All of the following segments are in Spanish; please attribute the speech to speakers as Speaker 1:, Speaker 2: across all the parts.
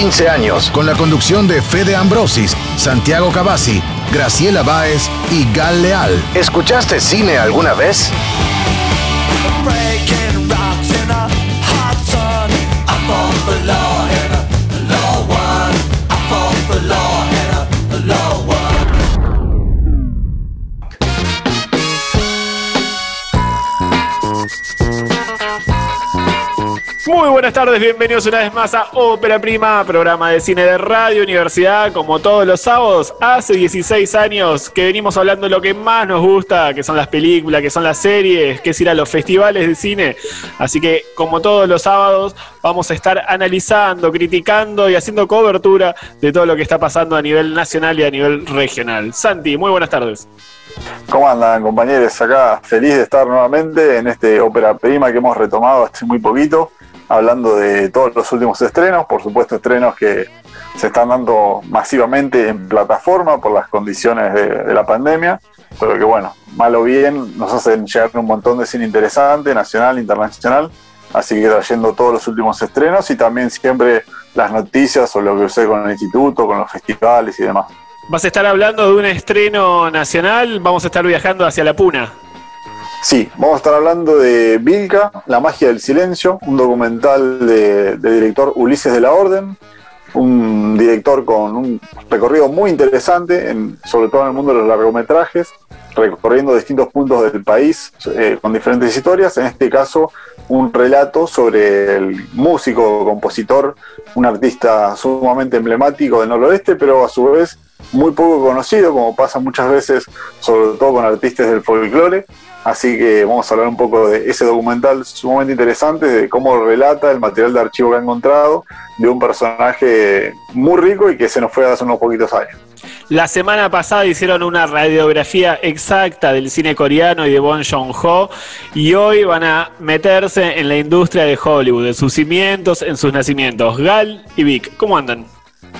Speaker 1: 15 años, con la conducción de Fede Ambrosis, Santiago Cavazzi, Graciela Báez y Gal Leal. ¿Escuchaste cine alguna vez?
Speaker 2: Buenas tardes, bienvenidos una vez más a Ópera Prima, programa de cine de Radio Universidad, como todos los sábados. Hace 16 años que venimos hablando de lo que más nos gusta, que son las películas, que son las series, que es ir a los festivales de cine. Así que, como todos los sábados, vamos a estar analizando, criticando y haciendo cobertura de todo lo que está pasando a nivel nacional y a nivel regional. Santi, muy buenas tardes.
Speaker 3: ¿Cómo andan compañeros? Acá feliz de estar nuevamente en este ópera prima que hemos retomado hace muy poquito hablando de todos los últimos estrenos, por supuesto estrenos que se están dando masivamente en plataforma por las condiciones de, la pandemia, pero que bueno, mal o bien nos hacen llegar un montón de cine interesante, nacional, internacional, así que trayendo todos los últimos estrenos y también siempre las noticias o lo que usé con el instituto, con los festivales y demás.
Speaker 2: Vas a estar hablando de un estreno nacional, vamos a estar viajando hacia la Puna.
Speaker 3: Sí, vamos a estar hablando de Vilca, La magia del silencio, un documental de, director Ulises de la Orden, un director con un recorrido muy interesante, sobre todo en el mundo de los largometrajes, recorriendo distintos puntos del país eh, con diferentes historias. En este caso, un relato sobre el músico, compositor, un artista sumamente emblemático del noroeste, pero a su vez muy poco conocido, como pasa muchas veces, sobre todo con artistas del folclore. Así que vamos a hablar un poco de ese documental sumamente interesante, de cómo relata el material de archivo que ha encontrado de un personaje muy rico y que se nos fue hace unos poquitos años.
Speaker 2: La semana pasada hicieron una radiografía exacta del cine coreano y de Bon Joon-ho y hoy van a meterse en la industria de Hollywood, en sus cimientos, en sus nacimientos. Gal y Vic, ¿cómo andan?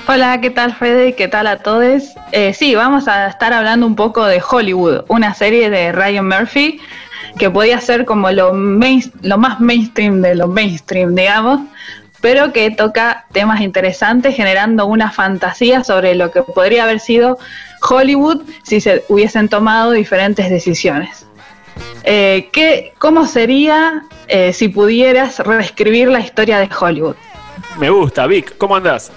Speaker 4: Hola, ¿qué tal Fede? ¿Qué tal a todos? Eh, sí, vamos a estar hablando un poco de Hollywood, una serie de Ryan Murphy que podía ser como lo, lo más mainstream de lo mainstream, digamos, pero que toca temas interesantes generando una fantasía sobre lo que podría haber sido Hollywood si se hubiesen tomado diferentes decisiones. Eh, ¿qué, ¿Cómo sería eh, si pudieras reescribir la historia de Hollywood?
Speaker 2: Me gusta, Vic, ¿cómo andás?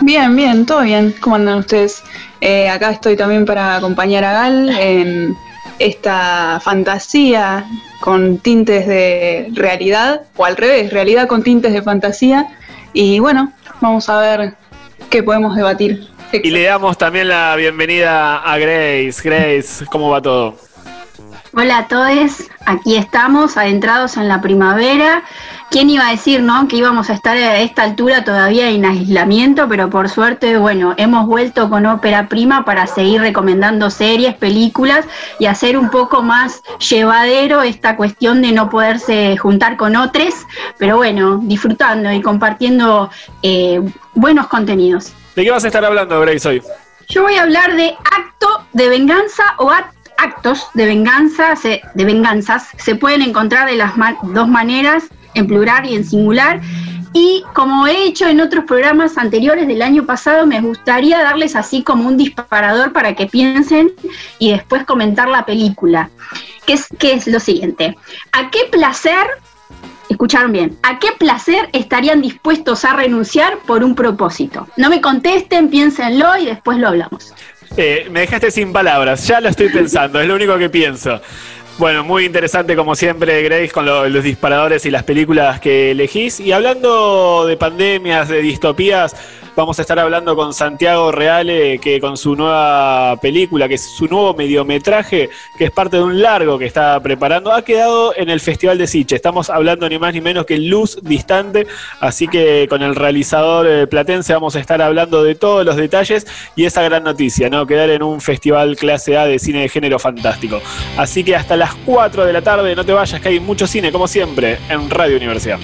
Speaker 5: Bien, bien, todo bien. ¿Cómo andan ustedes? Eh, acá estoy también para acompañar a Gal en esta fantasía con tintes de realidad, o al revés, realidad con tintes de fantasía. Y bueno, vamos a ver qué podemos debatir.
Speaker 2: Y le damos también la bienvenida a Grace. Grace, ¿cómo va todo?
Speaker 6: Hola a todos, aquí estamos adentrados en la primavera. ¿Quién iba a decir, no? Que íbamos a estar a esta altura todavía en aislamiento, pero por suerte, bueno, hemos vuelto con ópera prima para seguir recomendando series, películas y hacer un poco más llevadero esta cuestión de no poderse juntar con otros, pero bueno, disfrutando y compartiendo eh, buenos contenidos.
Speaker 2: ¿De qué vas a estar hablando, Grace, hoy?
Speaker 6: Yo voy a hablar de acto de venganza o acto actos de venganza, de venganzas se pueden encontrar de las dos maneras, en plural y en singular. Y como he hecho en otros programas anteriores del año pasado, me gustaría darles así como un disparador para que piensen y después comentar la película. ¿Qué es, es lo siguiente? ¿A qué placer, escucharon bien, a qué placer estarían dispuestos a renunciar por un propósito? No me contesten, piénsenlo y después lo hablamos.
Speaker 2: Eh, me dejaste sin palabras, ya lo estoy pensando, es lo único que pienso. Bueno, muy interesante como siempre, Grace, con los disparadores y las películas que elegís. Y hablando de pandemias, de distopías, Vamos a estar hablando con Santiago Reale, que con su nueva película, que es su nuevo mediometraje, que es parte de un largo que está preparando, ha quedado en el Festival de Siche. Estamos hablando ni más ni menos que Luz Distante, así que con el realizador eh, platense vamos a estar hablando de todos los detalles y esa gran noticia, ¿no? Quedar en un festival clase A de cine de género fantástico. Así que hasta las 4 de la tarde, no te vayas, que hay mucho cine, como siempre, en Radio Universidad.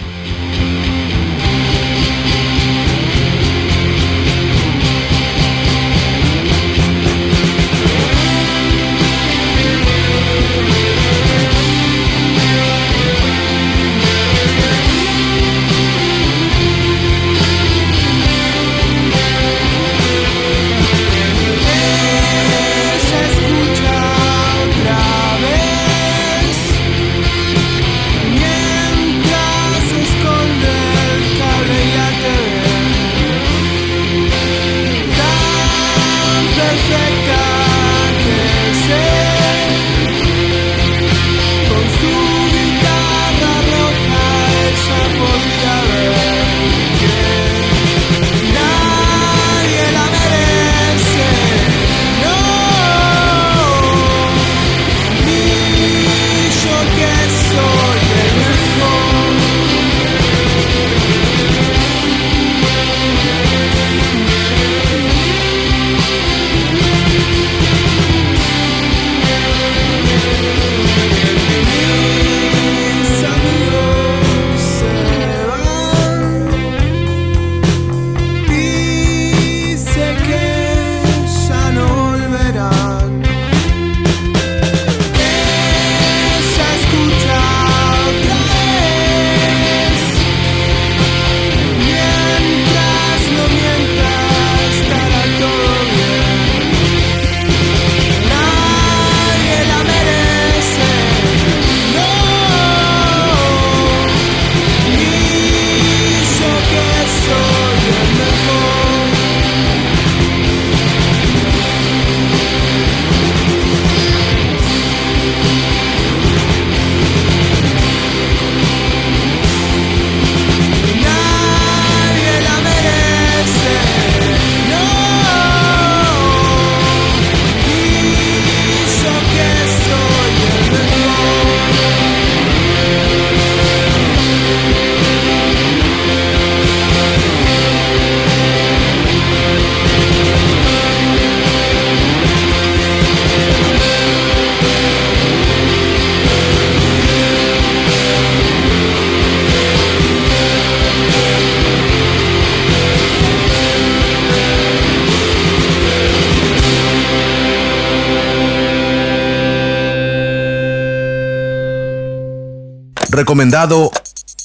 Speaker 1: Recomendado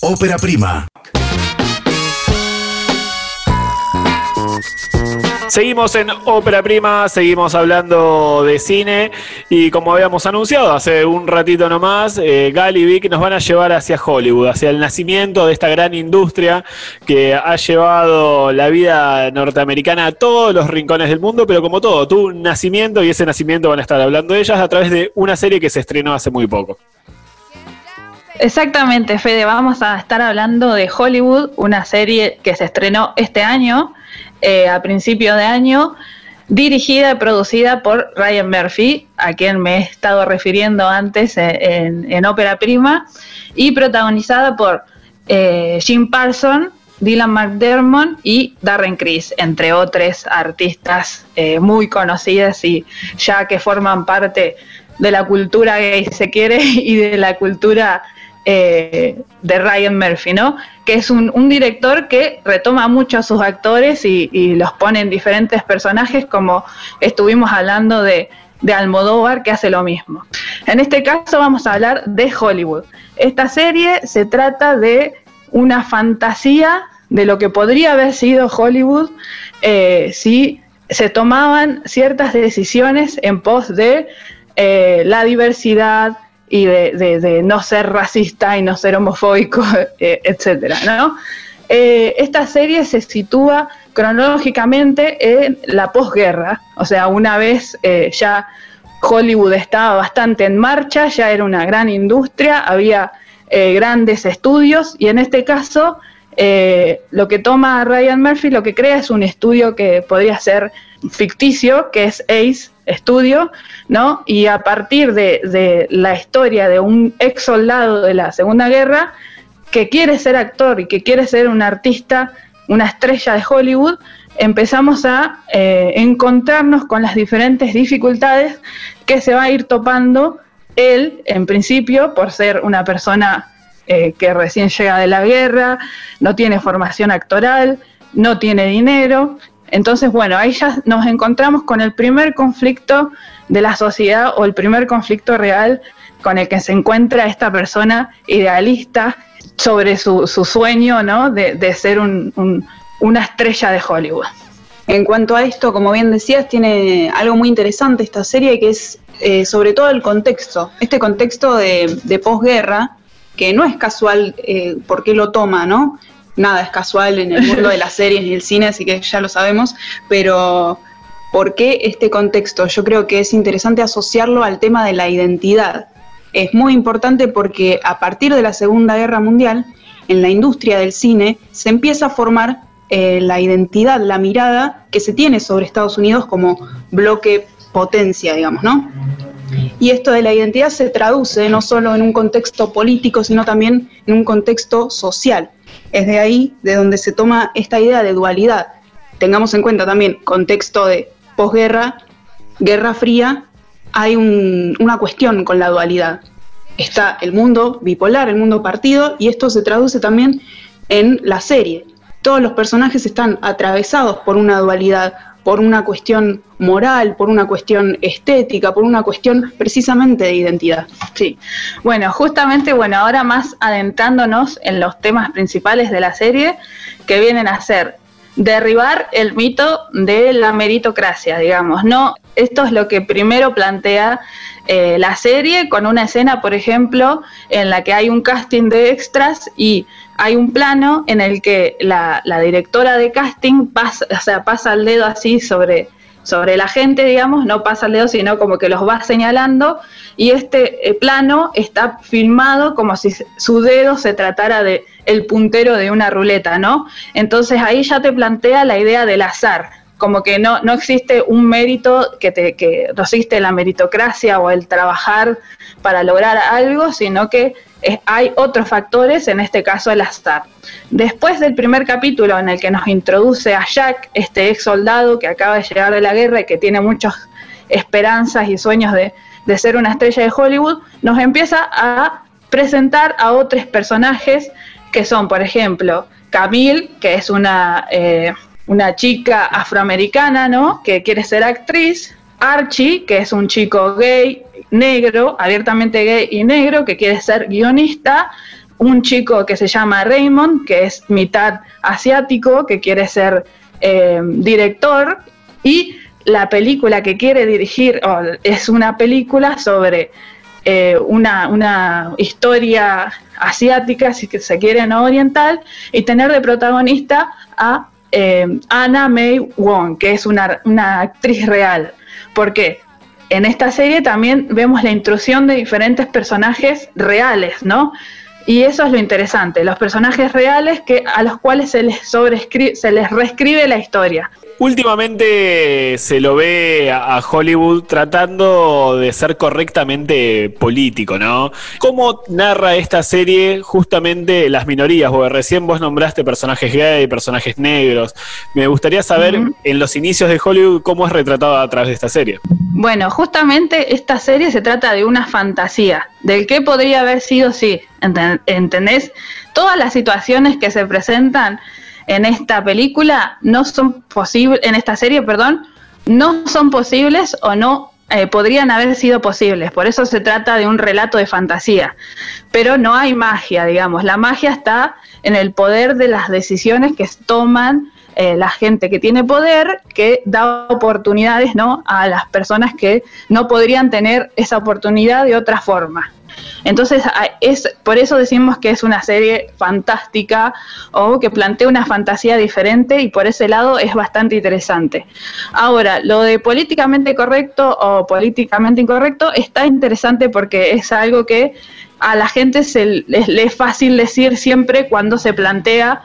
Speaker 1: Ópera Prima.
Speaker 2: Seguimos en Ópera Prima, seguimos hablando de cine y como habíamos anunciado hace un ratito nomás, eh, Gal y Vic nos van a llevar hacia Hollywood, hacia el nacimiento de esta gran industria que ha llevado la vida norteamericana a todos los rincones del mundo, pero como todo, tuvo un nacimiento y ese nacimiento van a estar hablando de ellas a través de una serie que se estrenó hace muy poco.
Speaker 4: Exactamente, Fede, vamos a estar hablando de Hollywood, una serie que se estrenó este año eh, a principio de año, dirigida y producida por Ryan Murphy, a quien me he estado refiriendo antes en, Ópera Prima, y protagonizada por eh, Jim Parson, Dylan McDermott y Darren Criss, entre otros artistas eh, muy conocidas y ya que forman parte de la cultura gay, se quiere, y de la cultura eh, de Ryan Murphy, ¿no? Que es un, director que retoma mucho a sus actores y, los pone en diferentes personajes, como estuvimos hablando de, de Almodóvar, que hace lo mismo. En este caso vamos a hablar de Hollywood. Esta serie se trata de una fantasía de lo que podría haber sido Hollywood eh, si se tomaban ciertas decisiones en pos de eh, la diversidad, y de, no ser racista y no ser homofóbico, eh, etcétera, ¿no? Eh, esta serie se sitúa cronológicamente en la posguerra, o sea, una vez eh, ya Hollywood estaba bastante en marcha, ya era una gran industria, había grandes estudios y en este caso lo que toma Ryan Murphy, lo que crea es un estudio que podría ser ficticio, que es ACE, estudio, ¿no? Y a partir de, la historia de un ex soldado de la Segunda Guerra que quiere ser actor y que quiere ser un artista, una estrella de Hollywood, empezamos a eh, encontrarnos con las diferentes dificultades que se va a ir topando él, en principio, por ser una persona eh, que recién llega de la guerra, no tiene formación actoral, no tiene dinero, entonces, bueno, ahí ya nos encontramos con el primer conflicto de la sociedad o el primer conflicto real con el que se encuentra esta persona idealista sobre su, sueño ¿no? de, ser una estrella de Hollywood.
Speaker 5: En cuanto a esto, como bien decías, tiene algo muy interesante esta serie que es eh, sobre todo el contexto, este contexto de, posguerra, que no es casual eh, por qué lo toma, ¿no? Nada es casual en el mundo de las series y el cine, así que ya lo sabemos, pero ¿por qué este contexto? Yo creo que es interesante asociarlo al tema de la identidad. Es muy importante porque a partir de la Segunda Guerra Mundial, en la industria del cine, se empieza a formar eh, la identidad, la mirada que se tiene sobre Estados Unidos como bloque potencia, digamos, ¿no? Y esto de la identidad se traduce no solo en un contexto político, sino también en un contexto social. Es de ahí de donde se toma esta idea de dualidad. Tengamos en cuenta también contexto de posguerra, guerra fría, hay una cuestión con la dualidad. Está el mundo bipolar, el mundo partido, y esto se traduce también en la serie. Todos los personajes están atravesados por una dualidad, por una cuestión moral, por una cuestión estética, por una cuestión precisamente de identidad.
Speaker 4: Sí, bueno, justamente, bueno, ahora más adentrándonos en los temas principales de la serie, que vienen a ser derribar el mito de la meritocracia, digamos, ¿no? Esto es lo que primero plantea eh, la serie con una escena, por ejemplo, en la que hay un casting de extras y hay un plano en el que la, directora de casting pasa, o sea, pasa el dedo así sobre, sobre la gente, digamos, no pasa el dedo, sino como que los va señalando, y este eh, plano está filmado como si su dedo se tratara de el puntero de una ruleta, ¿no? Entonces ahí ya te plantea la idea del azar, como que no, no existe un mérito que, te, que no existe la meritocracia o el trabajar para lograr algo, sino que hay otros factores, en este caso el azar. Después del primer capítulo en el que nos introduce a Jack, este ex soldado que acaba de llegar de la guerra y que tiene muchas esperanzas y sueños de, ser una estrella de Hollywood, nos empieza a presentar a otros personajes que son, por ejemplo, Camille, que es una, eh, una chica afroamericana, ¿no? Que quiere ser actriz. Archie, que es un chico gay negro, abiertamente gay y negro, que quiere ser guionista, un chico que se llama Raymond, que es mitad asiático, que quiere ser eh, director, y la película que quiere dirigir es una película sobre eh, una, historia asiática, si se quiere, no oriental, y tener de protagonista a eh, Anna May Wong, que es una, actriz real. ¿Por qué? En esta serie también vemos la intrusión de diferentes personajes reales, ¿no? Y eso es lo interesante, los personajes reales que, a los cuales se les, sobrescribe, se les reescribe la historia.
Speaker 2: Últimamente se lo ve a Hollywood tratando de ser correctamente político, ¿no? ¿Cómo narra esta serie justamente las minorías? Porque recién vos nombraste personajes gay, personajes negros. Me gustaría saber en los inicios de Hollywood cómo es retratado a través de esta serie.
Speaker 4: Bueno, justamente esta serie se trata de una fantasía, del que podría haber sido, sí, ¿entendés? Todas las situaciones que se presentan en esta película no son posibles, en esta serie, perdón, no son posibles o no eh, podrían haber sido posibles. Por eso se trata de un relato de fantasía. Pero no hay magia, digamos. La magia está en el poder de las decisiones que toman eh, la gente que tiene poder, que da oportunidades ¿no? a las personas que no podrían tener esa oportunidad de otra forma. Entonces, es, por eso decimos que es una serie fantástica o que plantea una fantasía diferente y por ese lado es bastante interesante. Ahora, lo de políticamente correcto o políticamente incorrecto está interesante porque es algo que a la gente se le es fácil decir siempre cuando se plantea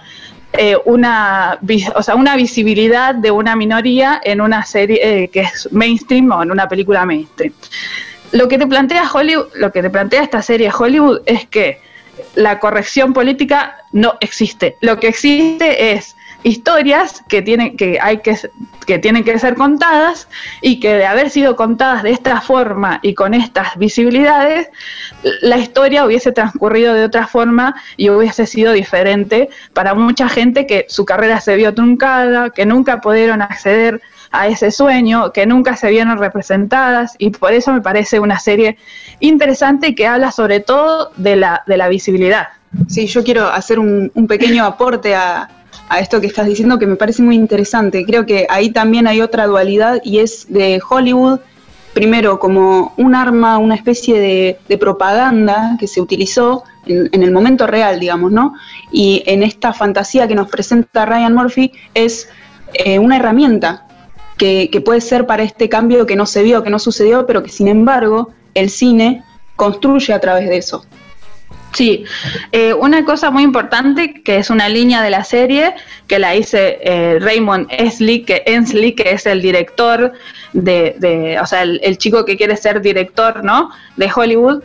Speaker 4: eh, una, o sea, una visibilidad de una minoría en una serie eh, que es mainstream o en una película mainstream lo que te plantea Hollywood, lo que te plantea esta serie Hollywood es que la corrección política no existe. Lo que existe es historias que tienen que hay que que tienen que ser contadas y que de haber sido contadas de esta forma y con estas visibilidades la historia hubiese transcurrido de otra forma y hubiese sido diferente para mucha gente que su carrera se vio truncada, que nunca pudieron acceder a ese sueño, que nunca se vieron representadas y por eso me parece una serie interesante que habla sobre todo de la, de la visibilidad.
Speaker 5: Sí, yo quiero hacer un, pequeño aporte a, esto que estás diciendo que me parece muy interesante. Creo que ahí también hay otra dualidad y es de Hollywood, primero como un arma, una especie de, propaganda que se utilizó en, el momento real, digamos, ¿no? Y en esta fantasía que nos presenta Ryan Murphy es eh, una herramienta que, puede ser para este cambio que no se vio, que no sucedió, pero que sin embargo el cine construye a través de eso.
Speaker 4: Sí, eh, una cosa muy importante que es una línea de la serie que la hice eh, Raymond Ensley, que que es el director de, o sea, el, el, chico que quiere ser director, ¿no? De Hollywood,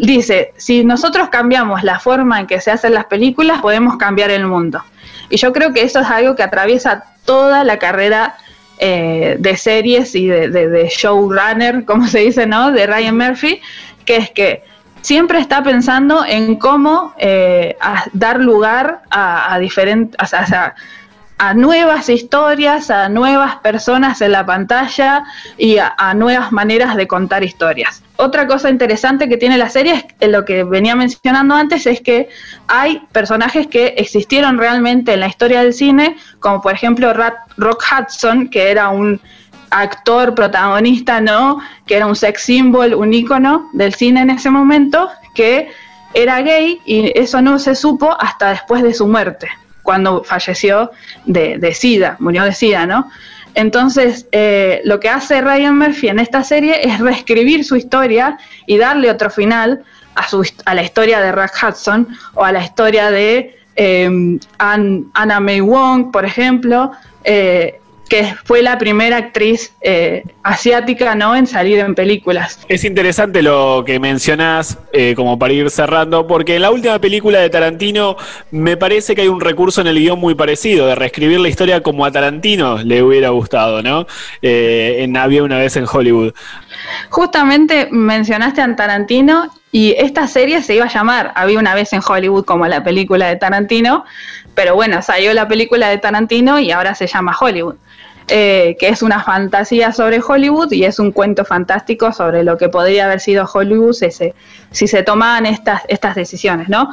Speaker 4: dice: si nosotros cambiamos la forma en que se hacen las películas, podemos cambiar el mundo. Y yo creo que eso es algo que atraviesa toda la carrera eh, de series y de, showrunner, como se dice, ¿no? De Ryan Murphy, que es que siempre está pensando en cómo eh, dar lugar a, diferentes, a nuevas historias, a nuevas personas en la pantalla y a, nuevas maneras de contar historias. Otra cosa interesante que tiene la serie, es lo que venía mencionando antes, es que hay personajes que existieron realmente en la historia del cine, como por ejemplo Rock Hudson, que era un actor protagonista, ¿no? Que era un sex symbol, un ícono del cine en ese momento, que era gay y eso no se supo hasta después de su muerte cuando falleció de, SIDA, murió de SIDA, ¿no? Entonces, eh, lo que hace Ryan Murphy en esta serie es reescribir su historia y darle otro final a, su, a la historia de Rack Hudson o a la historia de eh, Anna May Wong, por ejemplo, eh, que fue la primera actriz eh, asiática ¿no? en salir en películas.
Speaker 2: Es interesante lo que mencionás, eh, como para ir cerrando, porque en la última película de Tarantino me parece que hay un recurso en el guion muy parecido, de reescribir la historia como a Tarantino le hubiera gustado, ¿no? Eh, en Había una vez en Hollywood.
Speaker 4: Justamente mencionaste a Tarantino y esta serie se iba a llamar Había una vez en Hollywood como la película de Tarantino, pero bueno, salió la película de Tarantino y ahora se llama Hollywood. eh, que es una fantasía sobre Hollywood y es un cuento fantástico sobre lo que podría haber sido Hollywood si se, tomaban estas, estas decisiones, ¿no?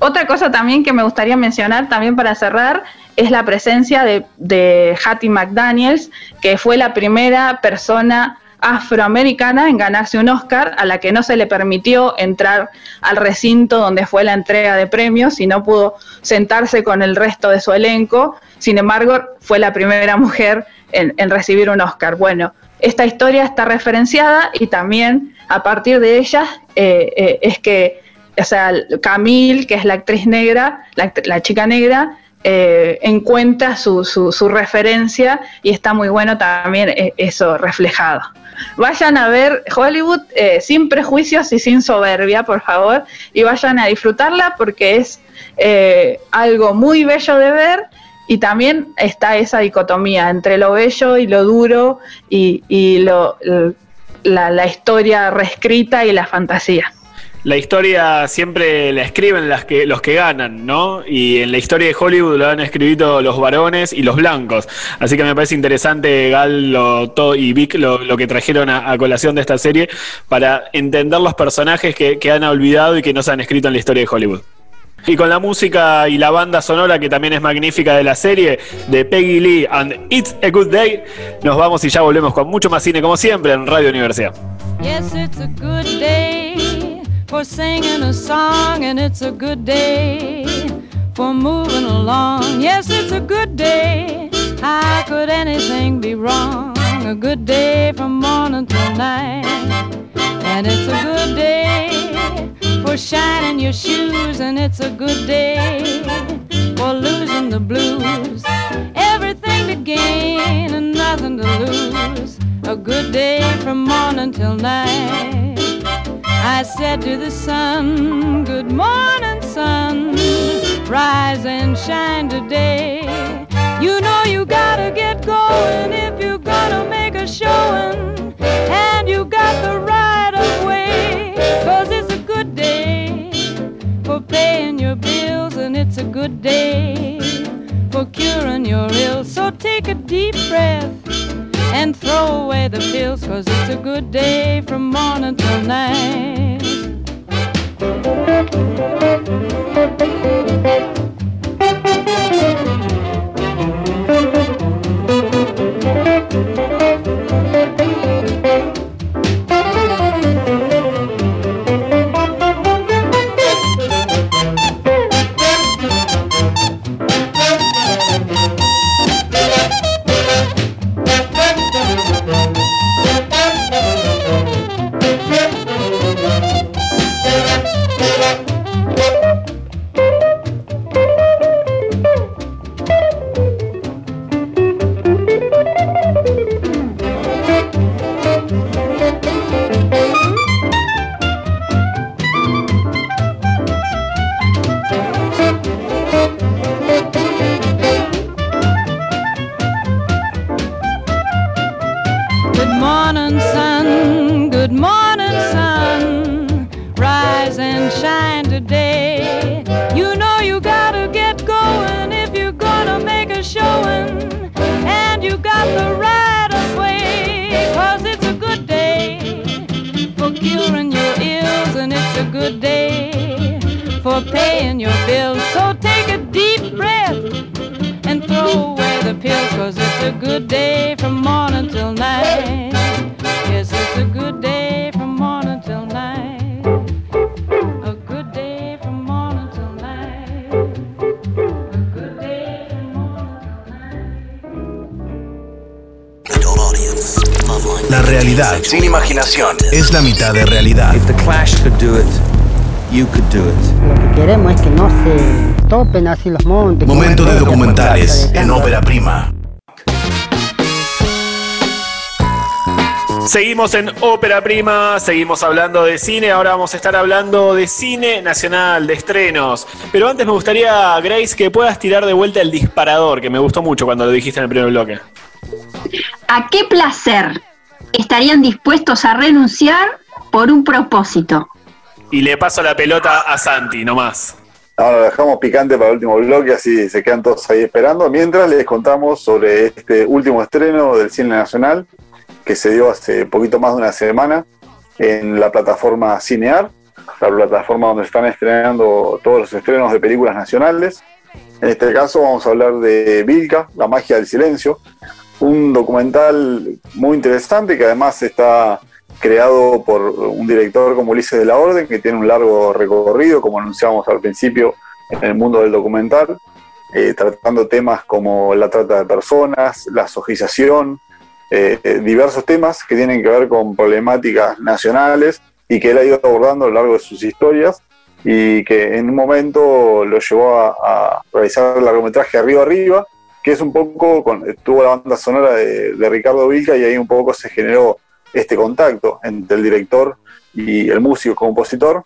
Speaker 4: Otra cosa también que me gustaría mencionar también para cerrar es la presencia de, de Hattie McDaniels, que fue la primera persona afroamericana en ganarse un Oscar, a la que no se le permitió entrar al recinto donde fue la entrega de premios y no pudo sentarse con el resto de su elenco. Sin embargo, fue la primera mujer en, recibir un Oscar. Bueno, esta historia está referenciada y también a partir de ella eh, eh, es que, o sea, Camille, que es la actriz negra, la, chica negra, eh, encuentra su, su, referencia y está muy bueno también eso reflejado. Vayan a ver Hollywood eh, sin prejuicios y sin soberbia, por favor, y vayan a disfrutarla porque es eh, algo muy bello de ver y también está esa dicotomía entre lo bello y lo duro y, lo, la historia reescrita y la fantasía
Speaker 2: la historia siempre la escriben las que, los que ganan, ¿no? Y en la historia de Hollywood lo han escrito los varones y los blancos. Así que me parece interesante, Gal y Vic, lo, que trajeron a, colación de esta serie para entender los personajes que, que han olvidado y que no se han escrito en la historia de Hollywood. Y con la música y la banda sonora que también es magnífica de la serie de Peggy Lee and It's a Good Day, nos vamos y ya volvemos con mucho más cine como siempre en Radio Universidad.
Speaker 7: Yes, it's a good day. For singing a song, and it's a good day for moving along. Yes, it's a good day. How could anything be wrong? A good day from morning till night. And it's a good day for shining your shoes, and it's a good day for losing the blues. Everything to gain and nothing to lose. A good day from morning till night. I said to the sun, Good morning, sun. Rise and shine today. You know you gotta get going if you're gonna make a showing. And you got the right of way. Cause it's a good day for paying your bills, and it's a good day for curing your ills. So take a deep breath and throw away the pills, cause it's a good day from morning
Speaker 1: es la mitad de realidad.
Speaker 8: If the Clash could do it, you could do it.
Speaker 9: Lo que queremos es que no se topen así los montes.
Speaker 1: Momento de documentales en ópera prima.
Speaker 2: Seguimos en Ópera Prima, seguimos hablando de cine, ahora vamos a estar hablando de cine nacional, de estrenos. Pero antes me gustaría, Grace, que puedas tirar de vuelta el disparador, que me gustó mucho cuando lo dijiste en el primer bloque.
Speaker 6: ¿A qué placer estarían dispuestos a renunciar por un propósito.
Speaker 2: Y le paso la pelota a Santi, nomás.
Speaker 3: Ahora lo dejamos picante para el último bloque, así se quedan todos ahí esperando. Mientras les contamos sobre este último estreno del cine nacional, que se dio hace poquito más de una semana en la plataforma Cinear, la plataforma donde están estrenando todos los estrenos de películas nacionales. En este caso vamos a hablar de Vilca, La magia del silencio, un documental muy interesante que además está creado por un director como Ulises de la Orden, que tiene un largo recorrido, como anunciamos al principio, en el mundo del documental, eh, tratando temas como la trata de personas, la sojización, eh, diversos temas que tienen que ver con problemáticas nacionales y que él ha ido abordando a lo largo de sus historias y que en un momento lo llevó a, a realizar el largometraje Arriba Arriba, que es un poco, con, tuvo la banda sonora de, Ricardo Vilca y ahí un poco se generó este contacto entre el director y el músico compositor,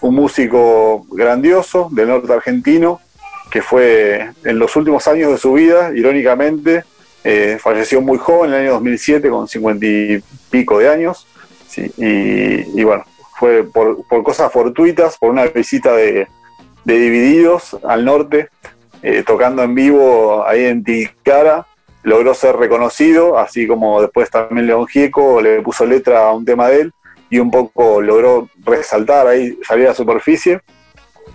Speaker 3: un músico grandioso del norte argentino que fue en los últimos años de su vida, irónicamente, eh, falleció muy joven en el año 2007 con cincuenta y pico de años, y, bueno, fue por, cosas fortuitas, por una visita de Divididos al norte, eh, tocando en vivo ahí en Tilcara, logró ser reconocido, así como después también León Gieco le puso letra a un tema de él y un poco logró resaltar ahí, salir a la superficie,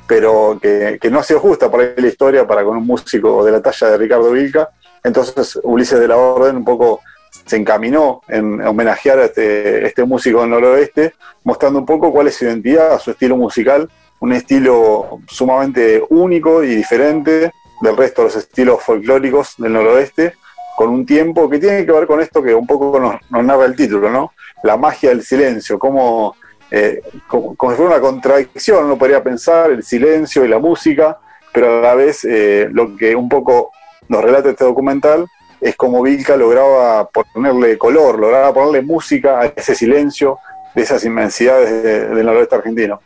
Speaker 3: pero que, no ha sido justa por ahí la historia para con un músico de la talla de Ricardo Vilca. Entonces Ulises de la Orden un poco se encaminó en homenajear a este, este músico del noroeste, mostrando un poco cuál es su identidad, su estilo musical, un estilo sumamente único y diferente del resto de los estilos folclóricos del noroeste, con un tiempo que tiene que ver con esto que un poco nos, nos narra el título, ¿no? La magia del silencio, como, eh, como, si fuera una contradicción, uno podría pensar el silencio y la música, pero a la vez eh, lo que un poco nos relata este documental es como Vilca lograba ponerle color, lograba ponerle música a ese silencio de esas inmensidades de, del noroeste argentino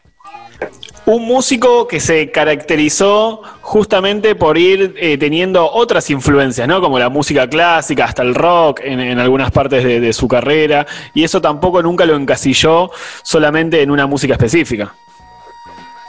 Speaker 2: un músico que se caracterizó justamente por ir eh, teniendo otras influencias, ¿no? Como la música clásica, hasta el rock en, en algunas partes de, su carrera, y eso tampoco nunca lo encasilló solamente en una música específica.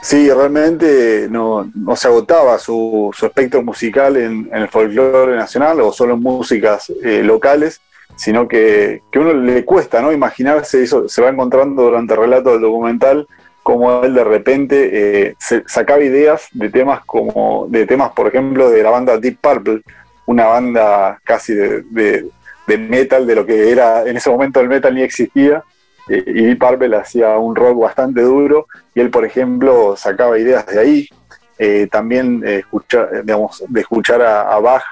Speaker 3: Sí, realmente no, no se agotaba su, su espectro musical en, en el folclore nacional o solo en músicas eh, locales, sino que, que uno le cuesta ¿no? imaginarse eso, se va encontrando durante el relato del documental como él de repente eh, sacaba ideas de temas como de temas por ejemplo de la banda Deep Purple una banda casi de, de, de metal de lo que era en ese momento el metal ni existía eh, y Deep Purple hacía un rock bastante duro y él por ejemplo sacaba ideas de ahí. Eh, también escuchar digamos de escuchar a, a Bach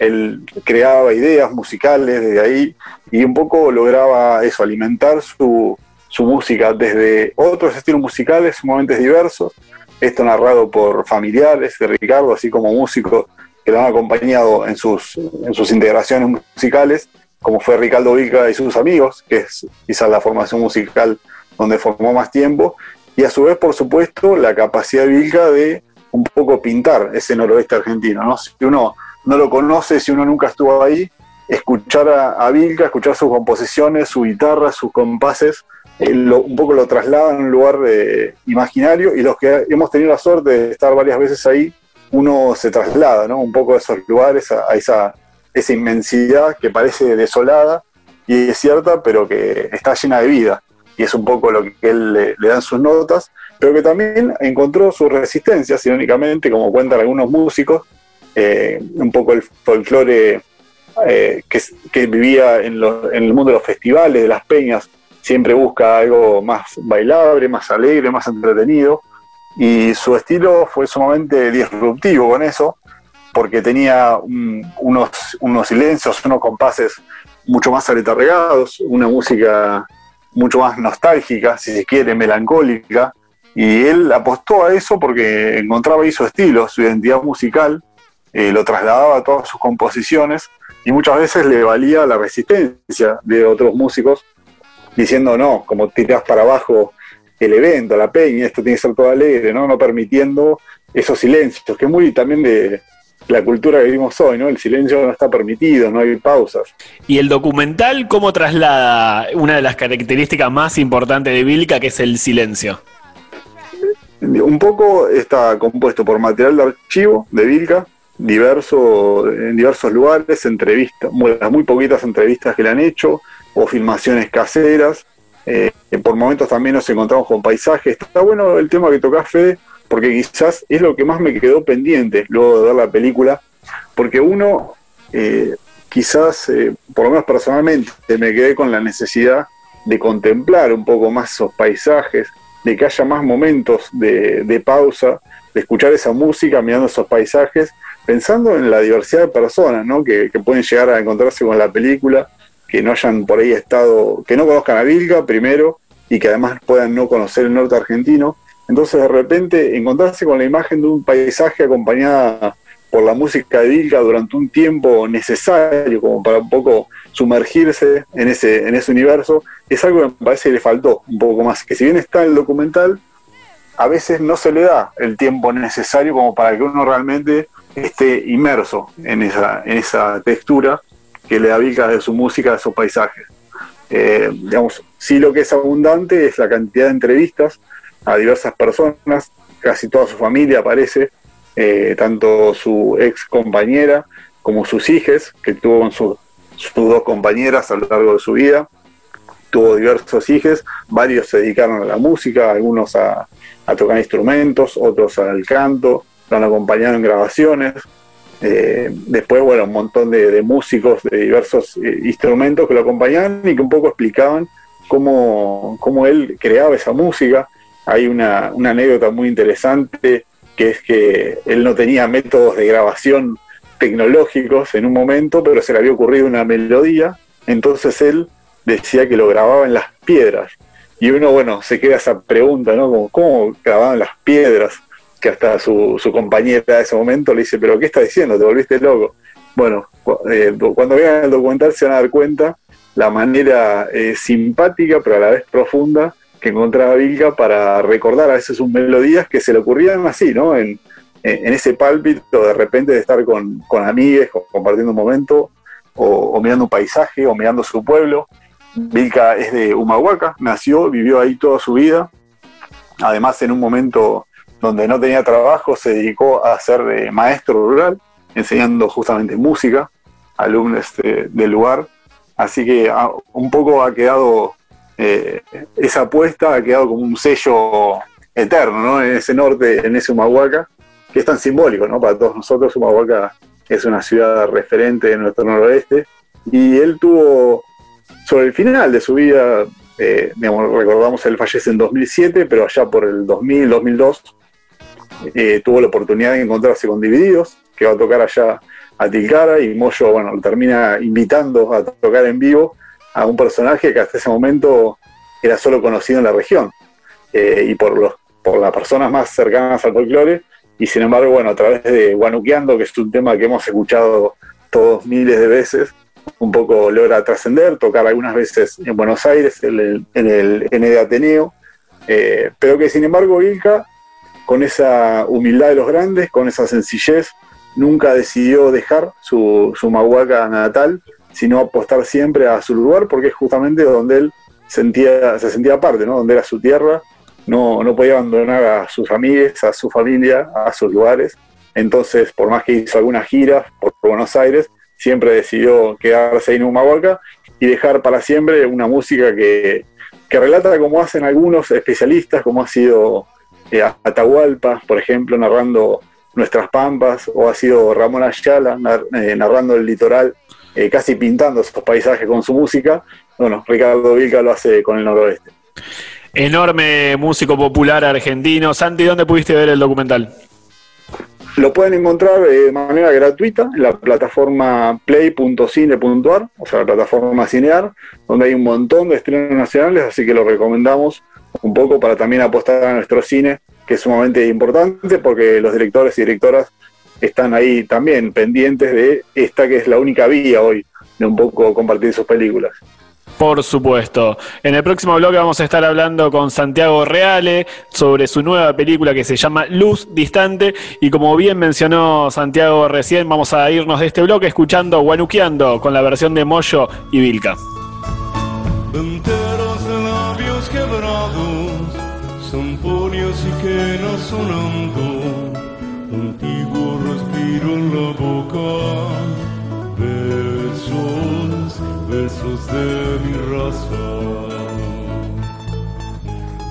Speaker 3: él creaba ideas musicales desde ahí y un poco lograba eso alimentar su su música desde otros estilos musicales sumamente diversos, esto narrado por familiares de Ricardo, así como músicos que lo han acompañado en sus, en sus integraciones musicales, como fue Ricardo Vilca y sus amigos, que es quizás la formación musical donde formó más tiempo, y a su vez, por supuesto, la capacidad de Vilca de un poco pintar ese noroeste argentino. ¿no? Si uno no lo conoce, si uno nunca estuvo ahí, escuchar a, a Vilca, escuchar sus composiciones, su guitarra, sus compases, eh, un poco lo trasladan a un lugar eh, imaginario y los que hemos tenido la suerte de estar varias veces ahí, uno se traslada ¿no? un poco a esos lugares, a, esa, esa inmensidad que parece desolada y es cierta, pero que está llena de vida. Y es un poco lo que él le, le dan sus notas, pero que también encontró su resistencia, irónicamente, como cuentan algunos músicos, eh, un poco el folclore que, vivía en, en, el mundo de los festivales, de las peñas, siempre busca algo más bailable, más alegre, más entretenido. Y su estilo fue sumamente disruptivo con eso, porque tenía un, unos, unos silencios, unos compases mucho más aletargados, una música mucho más nostálgica, si se quiere, melancólica. Y él apostó a eso porque encontraba ahí su estilo, su identidad musical, eh, lo trasladaba a todas sus composiciones y muchas veces le valía la resistencia de otros músicos diciendo no, como tirás para abajo el evento, la peña, esto tiene que ser todo alegre, ¿no? No permitiendo esos silencios, que es muy también de la cultura que vivimos hoy, ¿no? El silencio no está permitido, no hay pausas.
Speaker 2: ¿Y el documental cómo traslada una de las características más importantes de Vilca, que es el silencio?
Speaker 3: Un poco está compuesto por material de archivo de Vilca, diverso, en diversos lugares, entrevistas, muy, las muy poquitas entrevistas que le han hecho, o filmaciones caseras. Eh, por momentos también nos encontramos con paisajes. Está bueno el tema que tocás, Fede, porque quizás es lo que más me quedó pendiente luego de ver la película, porque uno, eh, quizás, eh, por lo menos personalmente, me quedé con la necesidad de contemplar un poco más esos paisajes, de que haya más momentos de, pausa, de escuchar esa música mirando esos paisajes, pensando en la diversidad de personas ¿no? que, pueden llegar a encontrarse con la película, que no hayan por ahí estado, que no conozcan a Vilga primero y que además puedan no conocer el norte argentino. Entonces de repente encontrarse con la imagen de un paisaje acompañada por la música de Vilga durante un tiempo necesario como para un poco sumergirse en ese, en ese universo, es algo que me parece que le faltó un poco más. Que si bien está el documental, a veces no se le da el tiempo necesario como para que uno realmente esté inmerso en esa, en esa textura que le da de su música, de esos paisajes. Eh, digamos, sí lo que es abundante es la cantidad de entrevistas a diversas personas, casi toda su familia aparece, eh, tanto su ex compañera como sus hijas, que tuvo con sus sus dos compañeras a lo largo de su vida. Tuvo diversos hijos, varios se dedicaron a la música, algunos a, tocar instrumentos, otros al canto, lo han acompañado en grabaciones. Eh, después, bueno, un montón de, músicos de diversos eh, instrumentos que lo acompañaban y que un poco explicaban cómo, cómo él creaba esa música. Hay una, una, anécdota muy interesante que es que él no tenía métodos de grabación tecnológicos en un momento, pero se le había ocurrido una melodía, entonces él decía que lo grababa en las piedras. Y uno, bueno, se queda esa pregunta, ¿no? Como, ¿cómo grababan las piedras? Que hasta su, su compañera de ese momento le dice, pero ¿qué estás diciendo? ¿Te volviste loco? Bueno, eh, cuando vean el documental se van a dar cuenta la manera eh, simpática, pero a la vez profunda, que encontraba Vilca para recordar a veces sus melodías que se le ocurrían así, ¿no? En, en ese pálpito de repente de estar con, con amigues, compartiendo un momento, o, mirando un paisaje, o mirando su pueblo. Vilca es de Humahuaca, nació, vivió ahí toda su vida. Además, en un momento donde no tenía trabajo, se dedicó a ser eh, maestro rural, enseñando justamente música a alumnos del lugar. Así que ah, un poco ha quedado, eh, esa apuesta ha quedado como un sello eterno, ¿no? En ese norte, en ese Humahuaca que es tan simbólico ¿no? para todos nosotros. Humahuaca es una ciudad referente en nuestro noroeste. Y él tuvo, sobre el final de su vida, eh, recordamos, él fallece en 2007, pero allá por el 2000, 2002, eh, tuvo la oportunidad de encontrarse con Divididos, que va a tocar allá a Tilcara, y Moyo, bueno, lo termina invitando a tocar en vivo a un personaje que hasta ese momento era solo conocido en la región. Eh, y por, los, por las personas más cercanas al folclore, y sin embargo, bueno, a través de Guanuqueando, que es un tema que hemos escuchado todos miles de veces, un poco logra trascender, tocar algunas veces en Buenos Aires, en el, en el ND Ateneo, eh, pero que sin embargo Ilka, con esa humildad de los grandes, con esa sencillez, nunca decidió dejar su, su mahuaca natal, sino apostar siempre a su lugar, porque es justamente donde él sentía, se sentía parte, ¿no? donde era su tierra, no, no podía abandonar a sus amigos, a su familia, a sus lugares. Entonces, por más que hizo algunas giras por Buenos Aires, siempre decidió quedarse en Humahuaca y dejar para siempre una música que, relata como hacen algunos especialistas, como ha sido eh, Atahualpa, por ejemplo, narrando nuestras pampas, o ha sido Ramón Ayala eh, narrando el litoral, eh, casi pintando esos paisajes con su música. Bueno, Ricardo Vilca lo hace con el noroeste
Speaker 2: enorme músico popular argentino. Santi, ¿dónde pudiste ver el documental?
Speaker 3: Lo pueden encontrar de manera gratuita en la plataforma play.cine.ar, o sea, la plataforma Cinear, donde hay un montón de estrenos nacionales, así que lo recomendamos un poco para también apostar a nuestro cine, que es sumamente importante porque los directores y directoras están ahí también pendientes de esta que es la única vía hoy de un poco compartir sus películas.
Speaker 2: Por supuesto. En el próximo bloque vamos a estar hablando con Santiago Reale sobre su nueva película que se llama Luz Distante. Y como bien mencionó Santiago recién, vamos a irnos de este bloque escuchando Guanuqueando con la versión de Moyo y Vilca.
Speaker 10: Enteros labios quebrados son y queda sonando, antiguo respiro en la boca, besos, besos de mi raza.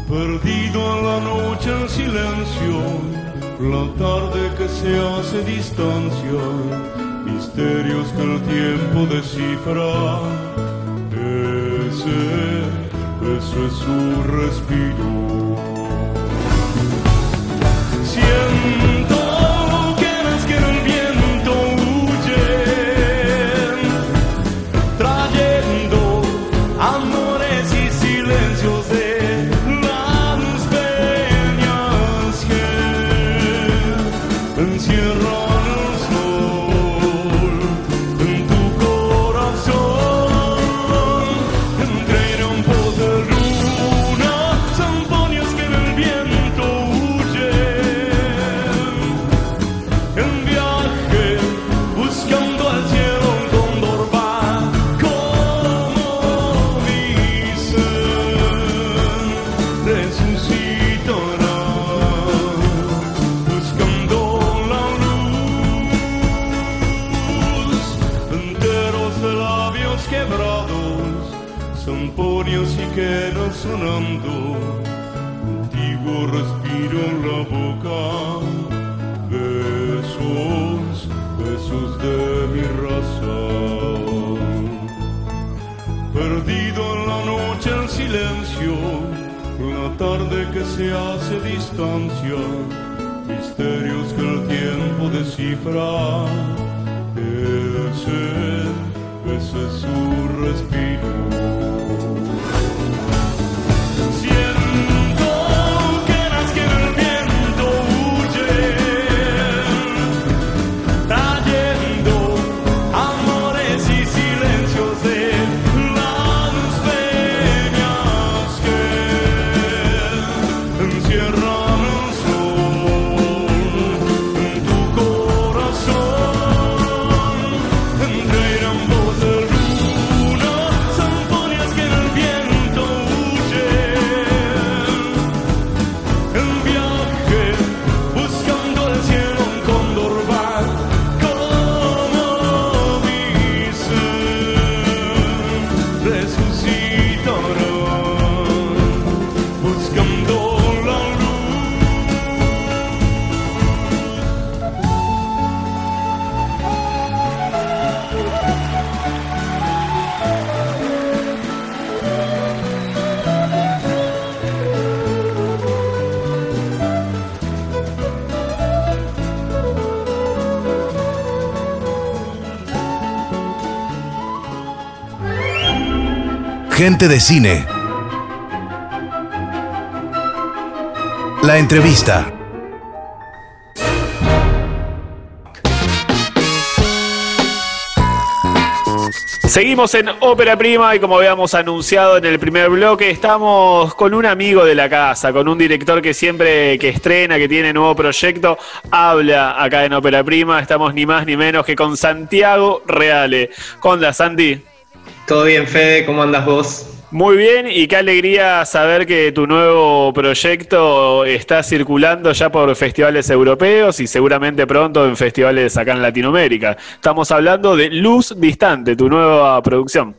Speaker 10: Perdido en la noche en silencio, la tarde que se hace distancia, misterios que el tiempo descifra. Ese es su respiro. Siento se hace distancia, misterios que el tiempo descifra.
Speaker 1: Gente de cine. La entrevista.
Speaker 2: Seguimos en Ópera Prima y como habíamos anunciado en el primer bloque, estamos con un amigo de la casa, con un director que siempre que estrena, que tiene nuevo proyecto, habla acá en Ópera Prima. Estamos ni más ni menos que con Santiago Reale. ¿Cómo andas, Santi?
Speaker 11: Todo bien, Fede, ¿cómo andas vos?
Speaker 2: Muy bien y qué alegría saber que tu nuevo proyecto está circulando ya por festivales europeos y seguramente pronto en festivales acá en Latinoamérica. Estamos hablando de Luz Distante, tu nueva producción.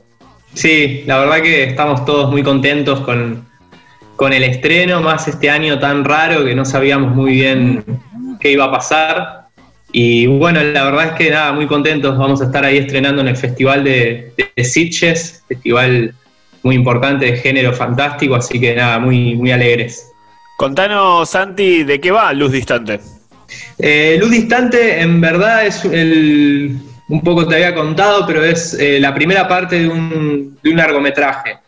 Speaker 11: Sí, la verdad que estamos todos muy contentos con, con el estreno, más este año tan raro que no sabíamos muy bien qué iba a pasar. Y bueno, la verdad es que nada, muy contentos. Vamos a estar ahí estrenando en el Festival de, de Sitges, festival muy importante de género fantástico, así que nada, muy, muy alegres.
Speaker 2: Contanos, Santi, ¿de qué va Luz Distante?
Speaker 11: Eh, Luz Distante en verdad es el, un poco te había contado, pero es eh, la primera parte de un, de un largometraje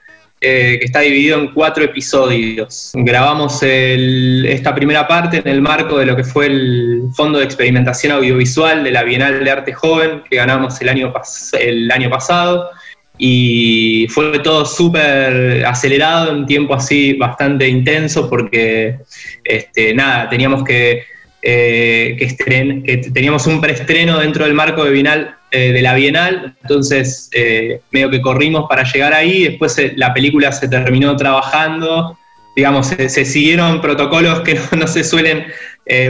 Speaker 11: eh, que está dividido en cuatro episodios. Grabamos esta primera parte en el marco de lo que fue el Fondo de Experimentación Audiovisual de la Bienal de Arte Joven que ganamos el año, el año pasado y fue todo súper acelerado un tiempo así bastante intenso porque este, nada, teníamos que, eh, que, estren- teníamos un preestreno dentro del marco de, Bienal, eh, de la Bienal, entonces eh, medio que corrimos para llegar ahí, después eh, la película se terminó trabajando digamos, se, siguieron protocolos que no, se suelen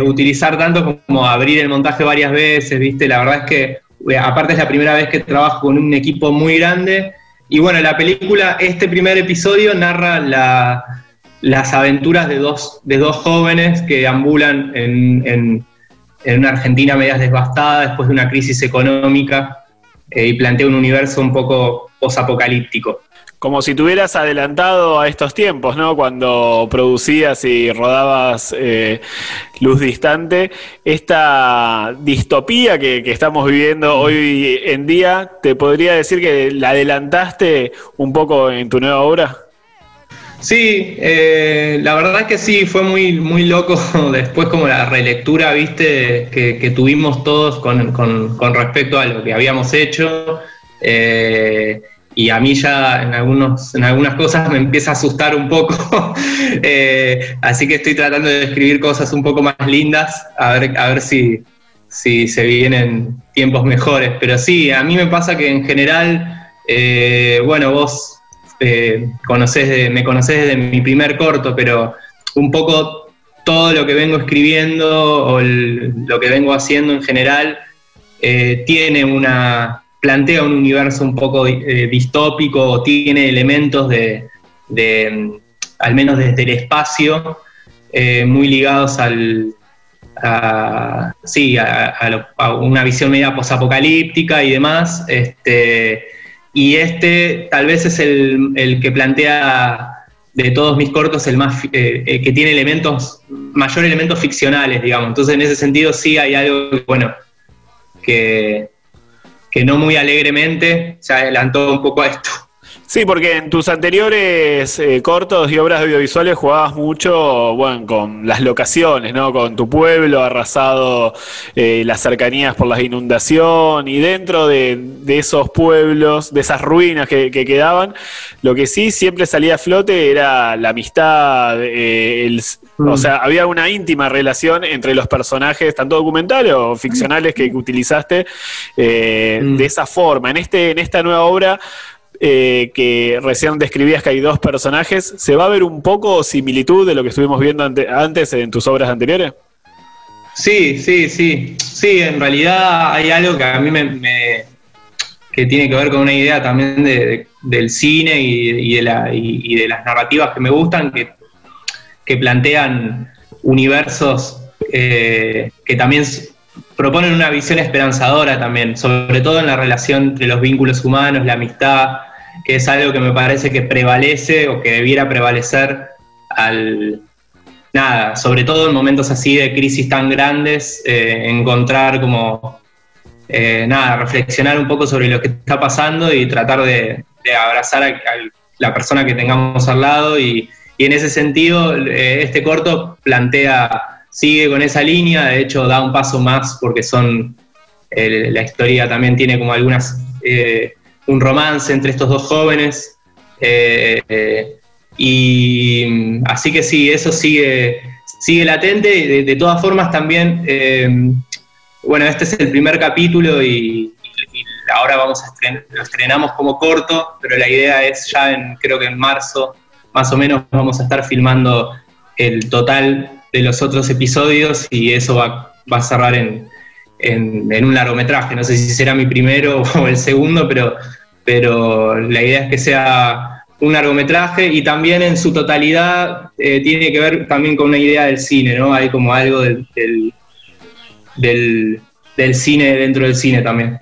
Speaker 11: utilizar tanto como abrir el montaje varias veces, ¿viste? La verdad es que, aparte es la primera vez que trabajo con un equipo muy grande. Y bueno, la película, este primer episodio narra la, las aventuras de dos, de dos jóvenes que ambulan en, en una Argentina media devastada después de una crisis económica eh, y plantea un universo un poco posapocalíptico.
Speaker 2: Como si tuvieras adelantado a estos tiempos, ¿no? Cuando producías y rodabas eh, Luz Distante, esta distopía que, que estamos viviendo hoy en día, ¿te podría decir que la adelantaste un poco en tu nueva obra?
Speaker 11: Sí, eh, la verdad que sí, fue muy, muy loco después como la relectura, viste, que, que tuvimos todos con, con- con respecto a lo que habíamos hecho. Eh, y a mí ya en, algunos, en algunas cosas me empieza a asustar un poco. Eh, así que estoy tratando de escribir cosas un poco más lindas, a ver, a ver si, si se vienen tiempos mejores. Pero sí, a mí me pasa que en general, eh, bueno, vos de- me conocés desde mi primer corto, pero un poco todo lo que vengo escribiendo o lo que vengo haciendo en general eh, tiene una plantea un universo un poco eh, distópico o tiene elementos de, al menos desde el espacio eh, muy ligados al a, sí, a una visión media posapocalíptica y demás. Este, y este tal vez es el, el que plantea de todos mis cortos el más eh, eh, que tiene elementos, mayor elementos ficcionales, digamos. Entonces en ese sentido sí hay algo, que, bueno, que, que no muy alegremente se adelantó un poco a esto.
Speaker 2: Sí, porque en tus anteriores eh, cortos y obras audiovisuales jugabas mucho, bueno, con las locaciones, ¿no? Con tu pueblo arrasado, eh, las cercanías por la inundación y dentro de, de esos pueblos, de esas ruinas que, que quedaban, lo que sí siempre salía a flote era la amistad, eh, el,
Speaker 11: Mm.
Speaker 2: o sea, había una íntima relación entre los personajes, tanto documentales o ficcionales que utilizaste eh,
Speaker 11: Mm.
Speaker 2: de esa forma. En, este, en esta nueva obra eh, que recién describías que hay dos personajes, ¿se va a ver un poco similitud de lo que estuvimos viendo ante- antes en tus obras anteriores?
Speaker 11: Sí, sí, sí. Sí, en realidad hay algo que a mí me, que tiene que ver con una idea también de- de- del cine y, de las narrativas que me gustan, que, que plantean universos eh, que también proponen una visión esperanzadora también, sobre todo en la relación entre los vínculos humanos, la amistad, que es algo que me parece que prevalece o que debiera prevalecer al, nada, sobre todo en momentos así de crisis tan grandes, eh, encontrar como, eh, nada, reflexionar un poco sobre lo que está pasando y tratar de, abrazar a, a la persona que tengamos al lado y, y en ese sentido eh, este corto plantea, sigue con esa línea, de hecho da un paso más porque son, eh, la historia también tiene como algunas, eh, un romance entre estos dos jóvenes. eh, y así que sí, eso sigue, sigue latente. De, de todas formas, también, bueno, este es el primer capítulo y, ahora vamos a lo estrenamos como corto, pero la idea es ya en, creo que en marzo, más o menos, vamos a estar filmando el total de los otros episodios y eso va, va a cerrar en, en, en un largometraje. No sé si será mi primero o el segundo, pero, pero la idea es que sea un largometraje y también en su totalidad eh, tiene que ver también con una idea del cine, ¿no? Hay como algo del, del, del, del cine dentro del cine también.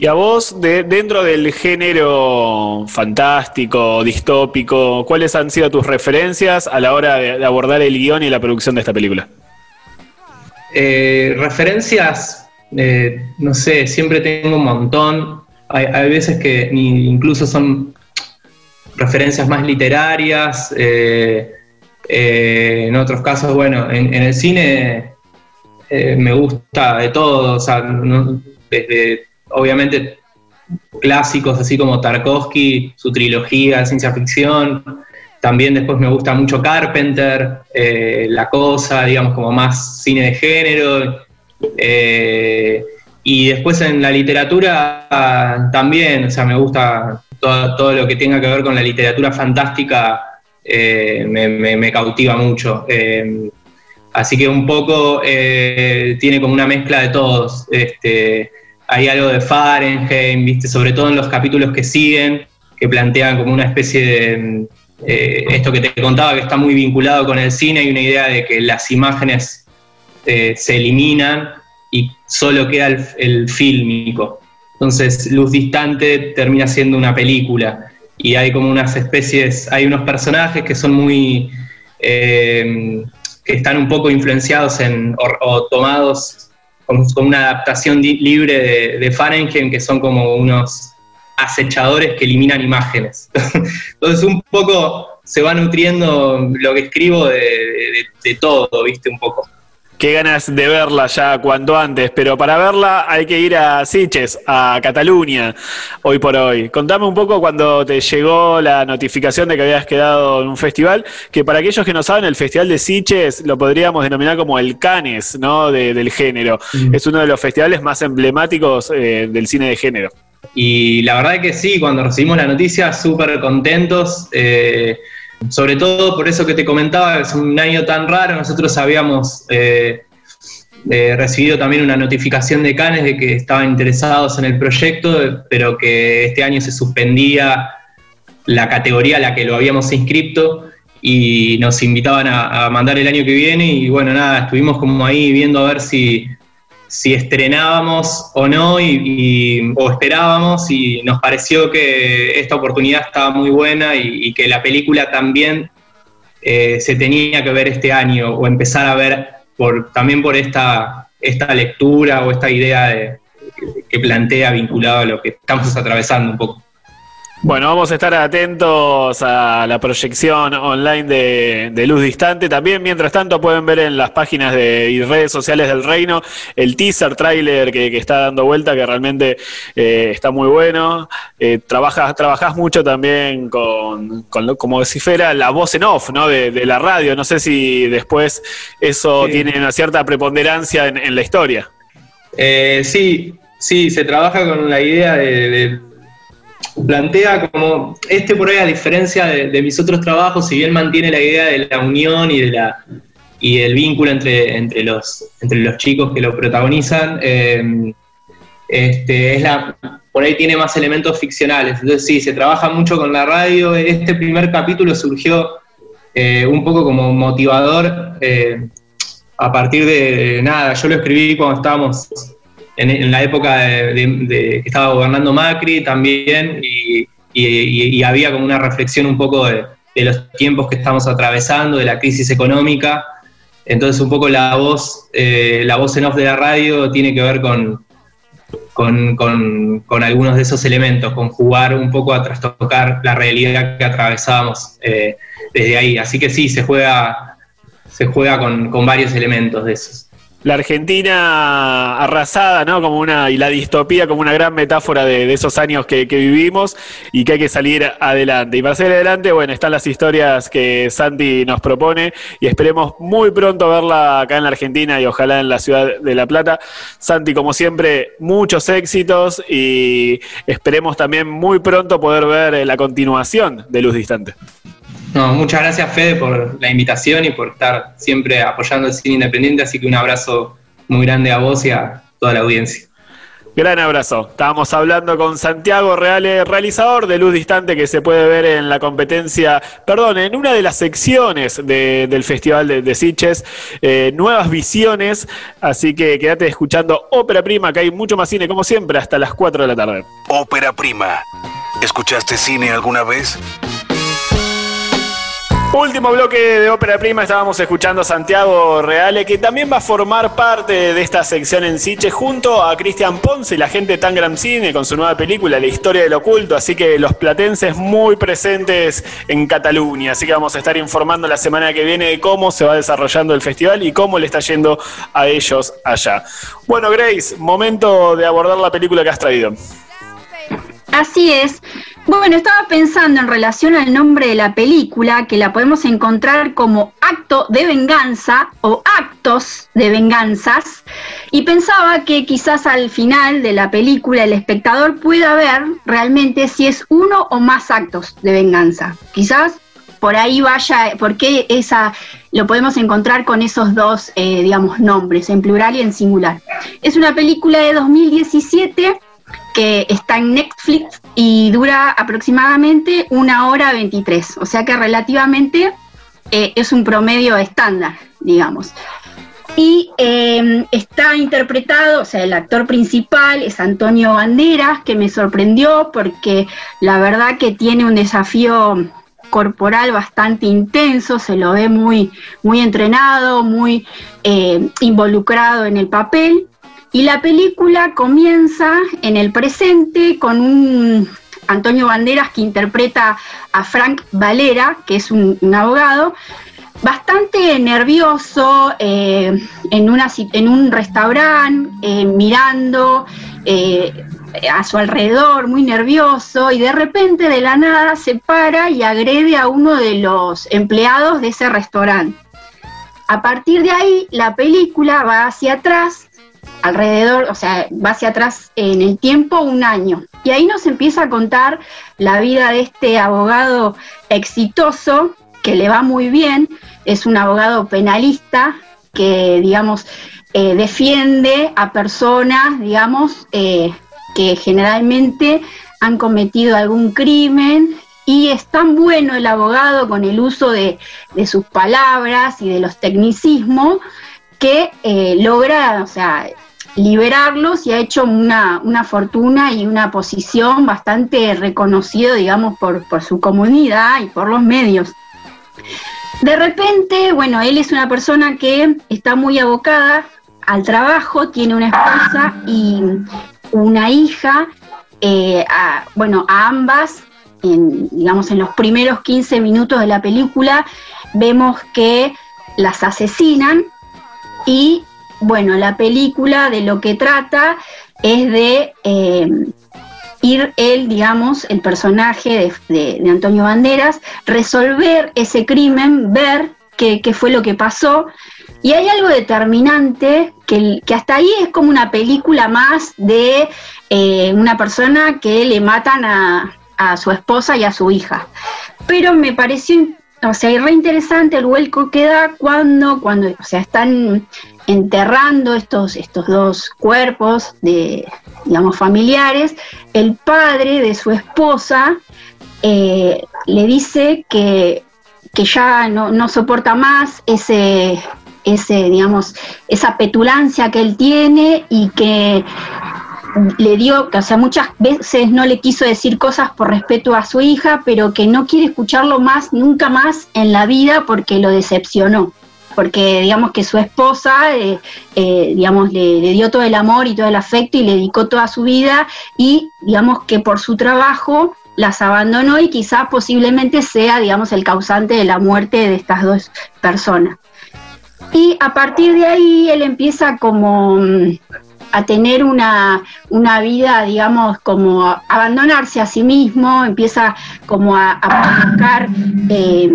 Speaker 2: Y a vos, de, dentro del género fantástico, distópico, ¿cuáles han sido tus referencias a la hora de, abordar el guion y la producción de esta película?
Speaker 11: Eh, referencias, eh, no sé, siempre tengo un montón. Hay, veces que incluso son referencias más literarias. eh, eh, en otros casos, bueno, en, el cine me gusta de todo, o sea, desde obviamente clásicos así como Tarkovsky, su trilogía de ciencia ficción. También después me gusta mucho Carpenter, eh, La Cosa, digamos, como más cine de género. Eh, y después en la literatura también, o sea, me gusta todo, todo lo que tenga que ver con la literatura fantástica, eh, me, me- cautiva mucho. Así que un poco tiene como una mezcla de todos. Este, hay algo de Fahrenheit, ¿viste? sobre todo en los capítulos que siguen, que plantean como una especie de... mm, eh, esto que te contaba, que está muy vinculado con el cine, hay una idea de que las imágenes eh, se eliminan y solo queda el, fílmico. Entonces, Luz Distante termina siendo una película y hay como unas especies, hay unos personajes que son muy, eh, que están un poco influenciados en, o tomados con, una adaptación libre de, de Fahrenheit, que son como unos acechadores que eliminan imágenes. Entonces, un poco se va nutriendo lo que escribo de todo, ¿viste? Un poco.
Speaker 2: Qué ganas de verla ya cuanto antes, pero para verla hay que ir a Siches, a Cataluña, hoy por hoy. Contame un poco cuando te llegó la notificación de que habías quedado en un festival, que para aquellos que no saben, el Festival de Siches lo podríamos denominar como el Canes, ¿no? De- del género. Es uno de los festivales más emblemáticos eh, del cine de género.
Speaker 11: Y la verdad que sí, cuando recibimos la noticia, súper contentos. eh, sobre todo por eso que te comentaba, es un año tan raro. Nosotros habíamos eh, eh, recibido también una notificación de Canes de que estaban interesados en el proyecto, pero que este año se suspendía la categoría a la que lo habíamos inscrito y nos invitaban a, a mandar el año que viene. Y bueno, nada, estuvimos como ahí viendo a ver si si estrenábamos o no y, o esperábamos y nos pareció que esta oportunidad estaba muy buena y, y que la película también eh, se tenía que ver este año o empezar a ver por, también por esta, esta lectura o esta idea de- que plantea vinculado a lo que estamos atravesando un poco.
Speaker 2: Bueno, vamos a estar atentos a la proyección online de, de Luz Distante. También, mientras tanto, pueden ver en las páginas de, y redes sociales del Reino el teaser trailer que, que está dando vuelta, que realmente eh, está muy bueno. Eh, trabajas, trabajás mucho también con, con lo- como si fuera la voz en off ¿no? de, de la radio. No sé si después eso
Speaker 11: Sí.
Speaker 2: tiene una cierta preponderancia en, en la historia.
Speaker 11: Eh, sí, sí, se trabaja con la idea de, de- plantea como este por ahí a diferencia de, mis otros trabajos, si bien mantiene la idea de la unión y de la y el vínculo entre, entre los entre los chicos que lo protagonizan, eh, este, es la, por ahí tiene más elementos ficcionales. Entonces sí, se trabaja mucho con la radio. Este primer capítulo surgió eh, un poco como motivador eh, a partir de nada. Yo lo escribí cuando estábamos en, la época de, que estaba gobernando Macri también y, había como una reflexión un poco de, los tiempos que estamos atravesando, de la crisis económica. Entonces un poco la voz, eh, la voz en off de la radio tiene que ver con, con, con- con algunos de esos elementos, con jugar un poco a trastocar la realidad que atravesábamos eh, desde ahí. Así que sí, se juega, se juega con, con varios elementos de esos.
Speaker 2: La Argentina arrasada, ¿no? Como una, y la distopía como una gran metáfora de, esos años que, que vivimos y que hay que salir adelante. Y para salir adelante, bueno, están las historias que Santi nos propone y esperemos muy pronto verla acá en la Argentina y ojalá en la ciudad de La Plata. Santi, como siempre, muchos éxitos y esperemos también muy pronto poder ver la continuación de Luz Distante.
Speaker 11: No, muchas gracias Fede por la invitación y por estar siempre apoyando el cine independiente, así que un abrazo muy grande a vos y a toda la audiencia.
Speaker 2: Gran abrazo. Estábamos hablando con Santiago Reale, realizador de Luz Distante, que se puede ver en la competencia, perdón, en una de las secciones de- del Festival de, de Sitges, eh, Nuevas Visiones. Así que quédate escuchando Ópera Prima, que hay mucho más cine, como siempre, hasta las 4 de la tarde.
Speaker 1: Ópera prima. ¿Escuchaste cine alguna vez?
Speaker 2: Último bloque de Ópera Prima, estábamos escuchando a Santiago Reale, que también va a formar parte de esta sección en Siche, junto a Cristian Ponce y la gente de Tangram Cine con su nueva película, La Historia del Oculto. Así que los platenses muy presentes en Cataluña. Así que vamos a estar informando la semana que viene de cómo se va desarrollando el festival y cómo le está yendo a ellos allá. Bueno, Grace, momento de abordar la película que has traído.
Speaker 6: Así es. Bueno, estaba pensando en relación al nombre de la película, que la podemos encontrar como acto de venganza o actos de venganzas, y pensaba que quizás al final de la película el espectador pueda ver realmente si es uno o más actos de venganza. Quizás por ahí vaya, por qué esa, lo podemos encontrar con esos dos, eh, digamos, nombres, en plural y en singular. Es una película de 2017 que está en Netflix y dura aproximadamente una hora 23, o sea que relativamente eh, es un promedio estándar, digamos. Y eh, está interpretado, o sea, el actor principal es Antonio Banderas, que me sorprendió porque la verdad que tiene un desafío corporal bastante intenso, se lo ve muy, muy entrenado, muy eh, involucrado en el papel. Y la película comienza en el presente con un Antonio Banderas que interpreta a Frank Valera, que es un, abogado, bastante nervioso eh, en, un restaurante, eh, mirando eh, a su alrededor, muy nervioso, y de repente de la nada se para y agrede a uno de los empleados de ese restaurante. A partir de ahí, la película va hacia atrás alrededor, o sea, va hacia atrás en el tiempo un año. Y ahí nos empieza a contar la vida de este abogado exitoso, que le va muy bien, es un abogado penalista que, digamos, eh, defiende a personas, digamos, eh, que generalmente han cometido algún crimen y es tan bueno el abogado con el uso de, sus palabras y de los tecnicismos que eh, logra, o sea, liberarlos y ha hecho una, fortuna y una posición bastante reconocida, digamos, por, su comunidad y por los medios. De repente, bueno, él es una persona que está muy abocada al trabajo, tiene una esposa y una hija, eh, bueno, a ambas, digamos, en los primeros 15 minutos de la película, vemos que las asesinan y bueno, la película de lo que trata es de eh, ir él, digamos, el personaje de, Antonio Banderas, resolver ese crimen, ver qué, fue lo que pasó. Y hay algo determinante que, hasta ahí es como una película más de eh, una persona que le matan a, a su esposa y a su hija. Pero me pareció o sea, es re interesante el vuelco que da cuando, cuando, o sea, están enterrando estos, estos dos cuerpos de, digamos, familiares, el padre de su esposa eh, le dice que, ya no, soporta más ese, ese, digamos, esa petulancia que él tiene y que le dio, o sea, muchas veces no le quiso decir cosas por respeto a su hija, pero que no quiere escucharlo más, nunca más en la vida porque lo decepcionó porque digamos que su esposa, eh, eh, digamos, le, dio todo el amor y todo el afecto y le dedicó toda su vida y digamos que por su trabajo las abandonó y quizás posiblemente sea, digamos, el causante de la muerte de estas dos personas. Y a partir de ahí él empieza como mm, a tener una, vida, digamos, como a abandonarse a sí mismo, empieza como a, a buscar... Eh,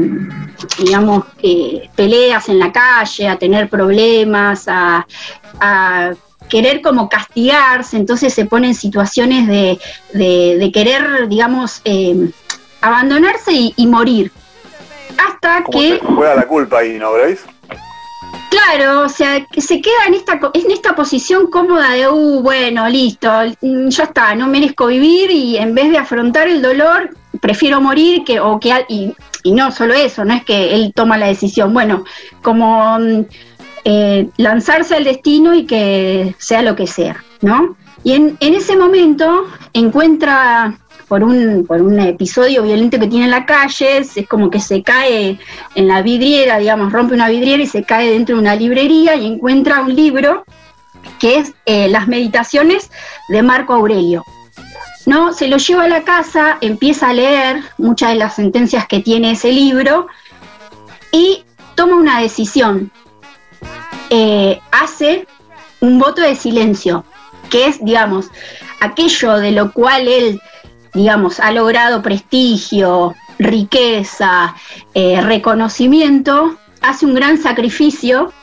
Speaker 6: digamos, eh, peleas en la calle, a tener problemas, a, querer como castigarse, entonces se pone en situaciones de, querer, digamos, eh, abandonarse y, morir. Hasta que...
Speaker 3: juega la culpa ahí, ¿no, Grace?
Speaker 6: Claro, o sea, se queda en esta, en esta posición cómoda de, uh, bueno, listo, mm, ya está, no merezco vivir y en vez de afrontar el dolor, prefiero morir que, o que, y no solo eso, no es que él toma la decisión, bueno, como mm, eh, lanzarse al destino y que sea lo que sea, ¿no? Y en, ese momento encuentra por un, por un episodio violento que tiene en la calle, es como que se cae en la vidriera, digamos, rompe una vidriera y se cae dentro de una librería y encuentra un libro que es eh, Las Meditaciones de Marco Aurelio. ¿no? Se lo lleva a la casa, empieza a leer muchas de las sentencias que tiene ese libro y toma una decisión. Eh, hace un voto de silencio, que es, digamos, aquello de lo cual él, digamos, ha logrado prestigio, riqueza, eh, reconocimiento, hace un gran sacrificio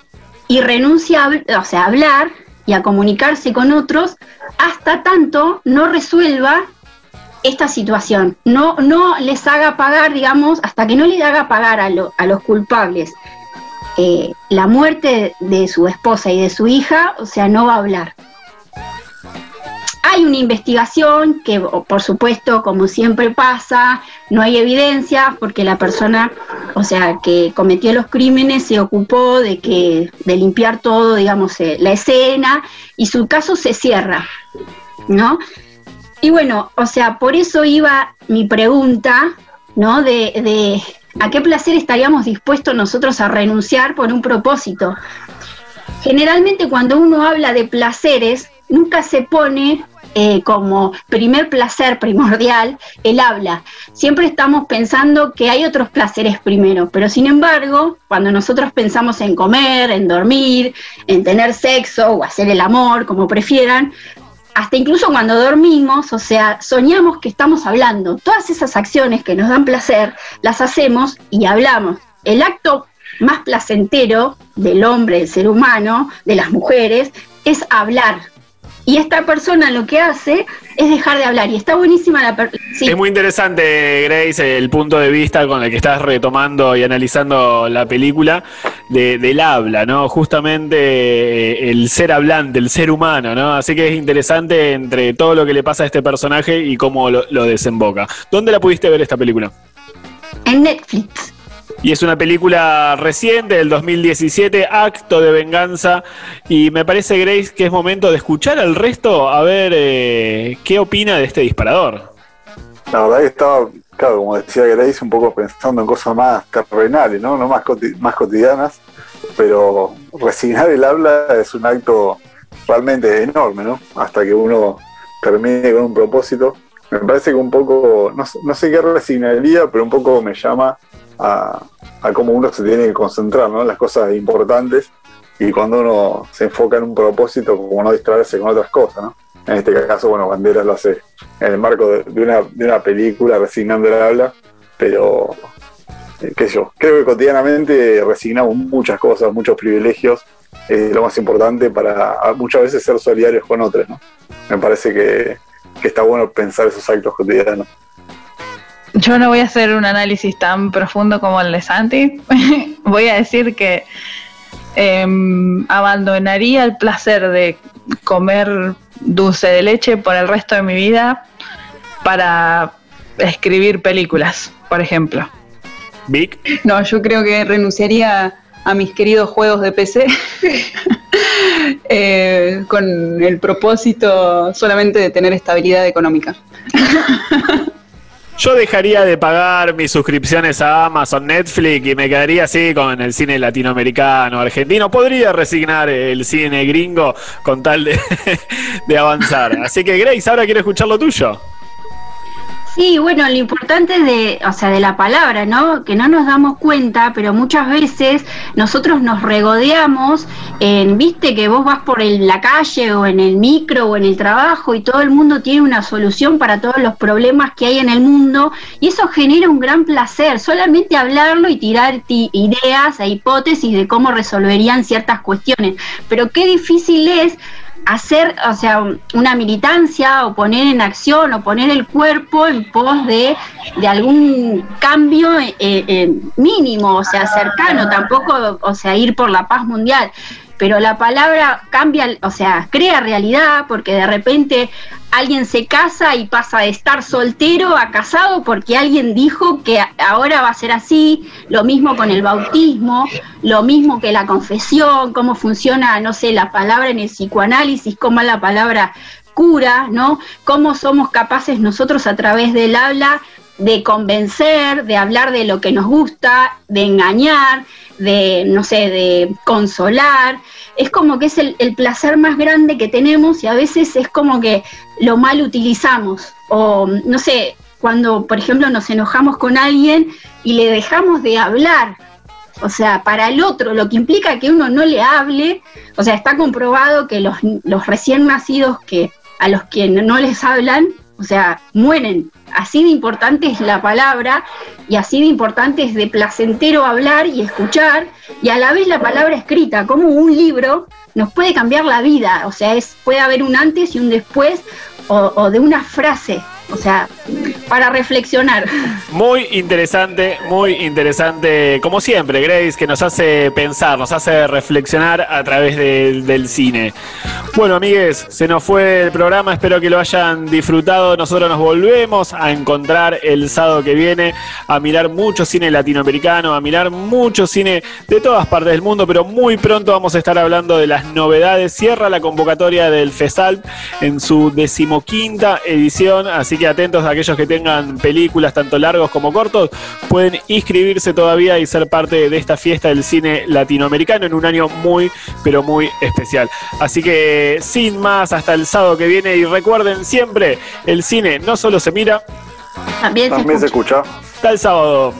Speaker 6: y renuncia a, o sea, a hablar y a comunicarse con otros hasta tanto no resuelva esta situación. No, no les haga pagar, digamos, hasta que no le haga pagar a, a los culpables eh, la muerte de su esposa y de su hija, o sea, no va a hablar. Hay una investigación que, por supuesto, como siempre pasa, no hay evidencia porque la persona, o sea, que cometió los crímenes se ocupó de que de limpiar todo, digamos, eh, la escena y su caso se cierra, ¿no? Y bueno, o sea, por eso iba mi pregunta, ¿no? De, de a qué placer estaríamos dispuestos nosotros a renunciar por un propósito. Generalmente cuando uno habla de placeres, nunca se pone eh, como primer placer primordial el habla. Siempre estamos pensando que hay otros placeres primero, pero sin embargo, cuando nosotros pensamos en comer, en dormir, en tener sexo o hacer el amor, como prefieran, hasta incluso cuando dormimos, o sea, soñamos que estamos hablando. Todas esas acciones que nos dan placer, las hacemos y hablamos. El acto más placentero del hombre, del ser humano, de las mujeres, es hablar. Y esta persona lo que hace es dejar de hablar. Y está buenísima la... sí.
Speaker 2: Es muy interesante, Grace, el punto de vista con el que estás retomando y analizando la película de- del habla, ¿no? Justamente eh, el ser hablante, el ser humano, ¿no? Así que es interesante entre todo lo que le pasa a este personaje y cómo lo, lo desemboca. ¿Dónde la pudiste ver esta película?
Speaker 6: En Netflix.
Speaker 2: Y es una película reciente del 2017, Acto de Venganza. Y me parece, Grace, que es momento de escuchar al resto a ver eh, qué opina de este disparador.
Speaker 3: La verdad que estaba, claro, como decía Grace, un poco pensando en cosas más terrenales, ¿no? No más, más cotidianas, pero resignar el habla es un acto realmente enorme, ¿no? Hasta que uno termine con un propósito. Me parece que un poco, no, no sé qué resignaría, pero un poco me llama a, cómo uno se tiene que concentrar, ¿no? Las cosas importantes y cuando uno se enfoca en un propósito, como no distraerse con otras cosas, ¿no? En este caso, bueno, Banderas lo hace en el marco de, una, de una película, resignando el habla, pero, eh, qué sé yo, creo que cotidianamente resignamos muchas cosas, muchos privilegios, es lo más importante para muchas veces ser solidarios con otros, ¿no? Me parece que, que está bueno pensar esos actos cotidianos.
Speaker 4: Yo no voy a hacer un análisis tan profundo como el de Santi. voy a decir que em, abandonaría el placer de comer dulce de leche por el resto de mi vida para escribir películas, por ejemplo.
Speaker 2: Vic.
Speaker 5: No, yo creo que renunciaría a mis queridos juegos de PC eh, con el propósito solamente de tener estabilidad económica.
Speaker 2: Yo dejaría de pagar mis suscripciones a Amazon, Netflix y me quedaría así con el cine latinoamericano, argentino. Podría resignar el cine gringo con tal de, de avanzar. Así que Grace, ahora quiero escuchar lo tuyo.
Speaker 6: Sí, bueno, lo importante de, o sea, de la palabra, ¿no? Que no nos damos cuenta, pero muchas veces nosotros nos regodeamos en, viste, que vos vas por el- la calle o en el micro o en el trabajo y todo el mundo tiene una solución para todos los problemas que hay en el mundo y eso genera un gran placer, solamente hablarlo y tirar ti- ideas e hipótesis de cómo resolverían ciertas cuestiones. Pero qué difícil es hacer, o sea, una militancia o poner en acción o poner el cuerpo en pos de, de algún cambio eh, eh, mínimo, o sea, cercano, tampoco, o sea, ir por la paz mundial. Pero la palabra cambia, o sea, crea realidad porque de repente alguien se casa y pasa de estar soltero a casado porque alguien dijo que ahora va a ser así, lo mismo con el bautismo, lo mismo que la confesión, cómo funciona, no sé, la palabra en el psicoanálisis, cómo la palabra cura, ¿no? Cómo somos capaces nosotros a través del habla de convencer, de hablar de lo que nos gusta, de engañar, de, no sé, de consolar. Es como que es el, placer más grande que tenemos y a veces es como que lo mal utilizamos. O, no sé, cuando, por ejemplo, nos enojamos con alguien y le dejamos de hablar. O sea, para el otro, lo que implica que uno no le hable, o sea, está comprobado que los, los recién nacidos que a los que no les hablan, o sea, mueren. Así de importante es la palabra y así de importante es de placentero hablar y escuchar y a la vez la palabra escrita, como un libro, nos puede cambiar la vida. O sea, es, puede haber un antes y un después o, o de una frase. O sea, para reflexionar.
Speaker 2: Muy interesante, muy interesante, como siempre, Grace, que nos hace pensar, nos hace reflexionar a través del- cine. Bueno, amigues, se nos fue el programa, espero que lo hayan disfrutado. Nosotros nos volvemos a encontrar el sábado que viene, a mirar mucho cine latinoamericano, a mirar mucho cine de todas partes del mundo, pero muy pronto vamos a estar hablando de las novedades. Cierra la convocatoria del FESALP en su decimoquinta edición, así que que atentos a aquellos que tengan películas tanto largos como cortos, pueden inscribirse todavía y ser parte de esta fiesta del cine latinoamericano en un año muy, pero muy especial. Así que sin más, hasta el sábado que viene y recuerden siempre, el cine no solo se mira,
Speaker 3: también se escucha.
Speaker 2: Hasta el sábado.